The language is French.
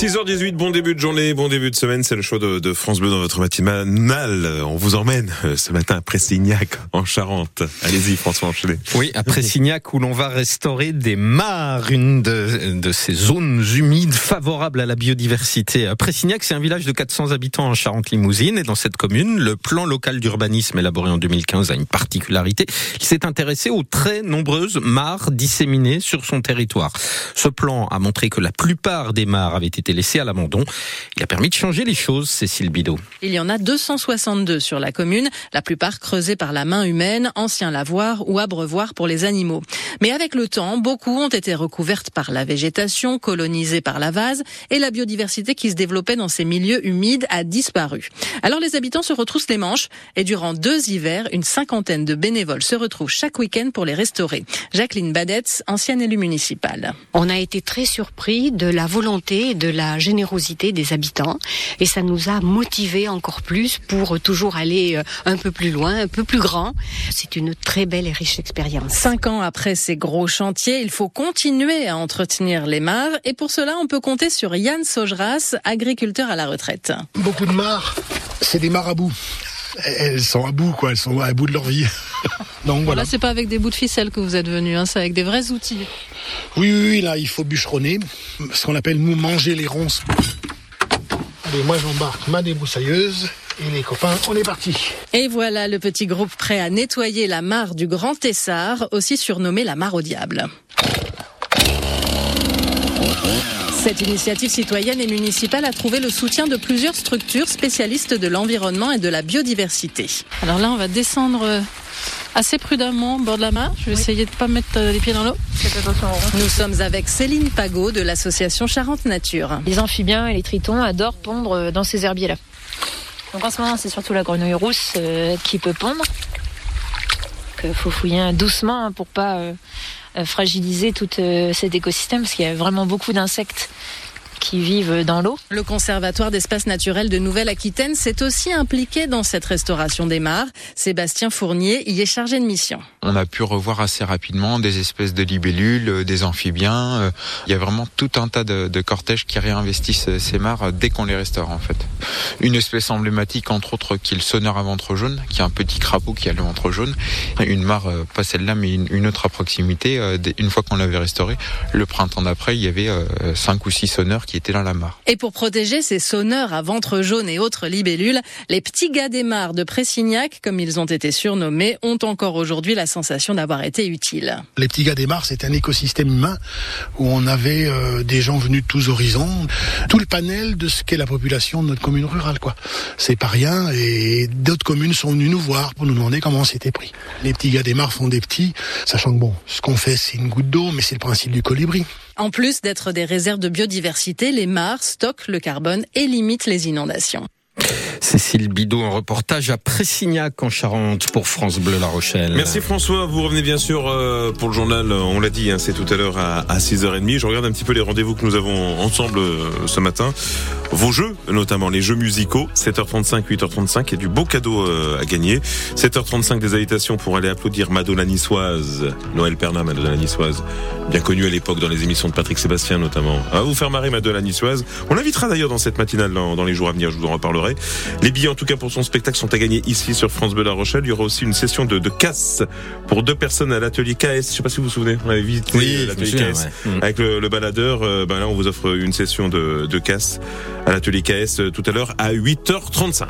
6h18, bon début de journée, bon début de semaine, c'est le show de, France Bleu dans votre matinale. On vous emmène euh, ce matin à Pressignac, en Charente. Allez-y François, enchaînez. Oui, à Pressignac où l'on va restaurer des mares, une de, de, ces zones humides favorables à la biodiversité. Pressignac, c'est un village de 400 habitants en Charente-Limousine et dans cette commune, le plan local d'urbanisme élaboré en 2015 a une particularité. Il s'est intéressé aux très nombreuses mares disséminées sur son territoire. Ce plan a montré que la plupart des mares avaient été laissé à l'abandon. Il a permis de changer les choses, Cécile Bidot. Il y en a 262 sur la commune, la plupart creusées par la main humaine, anciens lavoirs ou abreuvoirs pour les animaux. Mais avec le temps, beaucoup ont été recouvertes par la végétation, colonisées par la vase, et la biodiversité qui se développait dans ces milieux humides a disparu. Alors les habitants se retroussent les manches, et durant deux hivers, une cinquantaine de bénévoles se retrouvent chaque week-end pour les restaurer. Jacqueline Badetz, ancienne élue municipale. On a été très surpris de la volonté de la générosité des habitants et ça nous a motivés encore plus pour toujours aller euh, un peu plus loin, un peu plus grand. C'est une très belle et riche expérience. Cinq ans après ces gros chantiers, il faut continuer à entretenir les mares et pour cela, on peut compter sur Yann Sogeras, agriculteur à la retraite. Beaucoup de mares, c'est des marabouts elles sont à bout, quoi. Elles sont à bout de leur vie. Donc voilà. Là, c'est pas avec des bouts de ficelle que vous êtes venu, hein, c'est avec des vrais outils. Oui, oui, oui, là, il faut bûcheronner, ce qu'on appelle nous manger les ronces. Allez, moi j'embarque ma débroussailleuse. Et les copains, on est parti. Et voilà le petit groupe prêt à nettoyer la mare du Grand Tessard, aussi surnommée la mare au diable. Cette initiative citoyenne et municipale a trouvé le soutien de plusieurs structures spécialistes de l'environnement et de la biodiversité. Alors là, on va descendre euh, assez prudemment au bord de la mare. Je vais essayer de ne pas mettre euh, les pieds dans l'eau. Nous sommes avec Céline Pagot de l'association Charente Nature. Les amphibiens et les tritons adorent pondre euh, dans ces herbiers-là. Donc en ce moment, c'est surtout la grenouille rousse qui peut pondre. Il faut fouiller doucement hein, pour pas fragiliser tout cet écosystème parce qu'il y a vraiment beaucoup d'insectes qui vivent dans l'eau. Le Conservatoire d'espaces naturels de Nouvelle-Aquitaine s'est aussi impliqué dans cette restauration des mares. Sébastien Fournier y est chargé de mission. On a pu revoir assez rapidement des espèces de libellules, euh, des amphibiens. Euh, il y a vraiment tout un tas de, de cortèges qui réinvestissent euh, ces mares dès qu'on les restaure en fait. Une espèce emblématique entre autres qui est le sonneur à ventre jaune, qui est un petit crapaud qui a le ventre jaune. Une mare, pas celle-là mais une autre à proximité. Une fois qu'on l'avait restaurée, le printemps d'après, il y avait cinq ou six sonneurs qui était dans la mare. Et pour protéger ces sonneurs à ventre jaune et autres libellules, les petits gars des mares de Pressignac, comme ils ont été surnommés, ont encore aujourd'hui la sensation d'avoir été utiles. Les petits gars des mares, c'est un écosystème humain où on avait euh, des gens venus de tous horizons, tout le panel de ce qu'est la population de notre commune rurale, quoi. C'est pas rien et d'autres communes sont venues nous voir pour nous demander comment c'était pris. Les petits gars des mares font des petits, sachant que bon, ce qu'on fait, c'est une goutte d'eau, mais c'est le principe du colibri. En plus d'être des réserves de biodiversité, les mares stockent le carbone et limitent les inondations. Cécile Bidot, un reportage à Pressignac en Charente pour France Bleu La Rochelle. Merci François, vous revenez bien sûr euh, pour le journal, on l'a dit, hein, c'est tout à l'heure à 6h30. Je regarde un petit peu les rendez-vous que nous avons ensemble euh, ce matin. Vos jeux, notamment les jeux musicaux, 7h35, 8h35, et du beau cadeau euh, à gagner. 7h35 des invitations pour aller applaudir Madonna Niçoise, Noël Perna, Madonna Niçoise, bien connue à l'époque dans les émissions de Patrick Sébastien notamment. À vous faire marrer Madonna Niçoise. On l'invitera d'ailleurs dans cette matinale dans les jours à venir, je vous en reparlerai. Les billets, en tout cas, pour son spectacle sont à gagner ici sur France Bleu La Rochelle. Il y aura aussi une session de, de casse pour deux personnes à l'atelier KS. Je sais pas si vous vous souvenez. On avait visité oui, l'atelier KS mm. avec le, le baladeur. Euh, ben là, on vous offre une session de, de casse à l'atelier KS euh, tout à l'heure à 8h35.